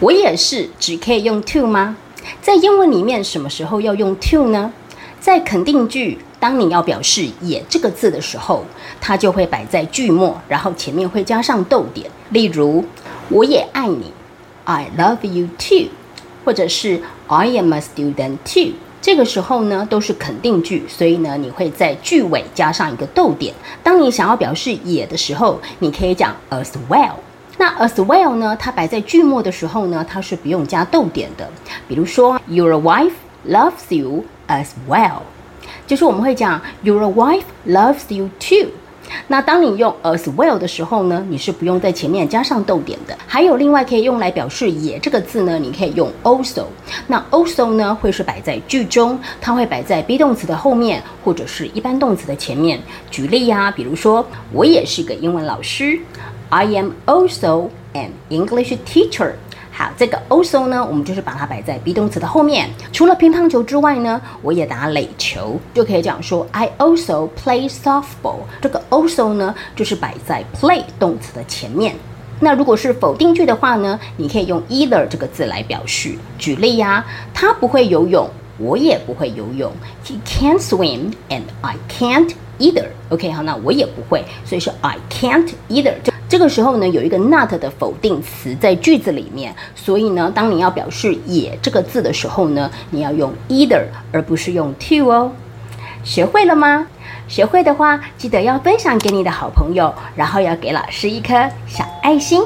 我也是只可以用 to 吗？在英文里面，什么时候要用 to 呢？在肯定句，当你要表示也这个字的时候，它就会摆在句末，然后前面会加上逗点。例如，我也爱你，I love you too，或者是 I am a student too。这个时候呢，都是肯定句，所以呢，你会在句尾加上一个逗点。当你想要表示也的时候，你可以讲 as well。那 as well 呢，它摆在句末的时候呢，它是不用加逗点的。比如说，Your wife loves you as well，就是我们会讲 Your wife loves you too。那当你用 as well 的时候呢，你是不用在前面加上逗点的。还有另外可以用来表示也这个字呢，你可以用 also。那 also 呢会是摆在句中，它会摆在 be 动词的后面或者是一般动词的前面。举例呀，比如说我也是个英文老师，I am also an English teacher。好，这个 also 呢，我们就是把它摆在 be 动词的后面。除了乒乓球之外呢，我也打垒球，就可以讲说 I also play softball。这个 also 呢，就是摆在 play 动词的前面。那如果是否定句的话呢，你可以用 either 这个字来表示。举例呀，他不会游泳，我也不会游泳。He can't swim and I can't either。OK，好，那我也不会，所以是 I can't either。这个时候呢，有一个 not 的否定词在句子里面，所以呢，当你要表示也这个字的时候呢，你要用 either 而不是用 to 哦。学会了吗？学会的话，记得要分享给你的好朋友，然后要给老师一颗小爱心。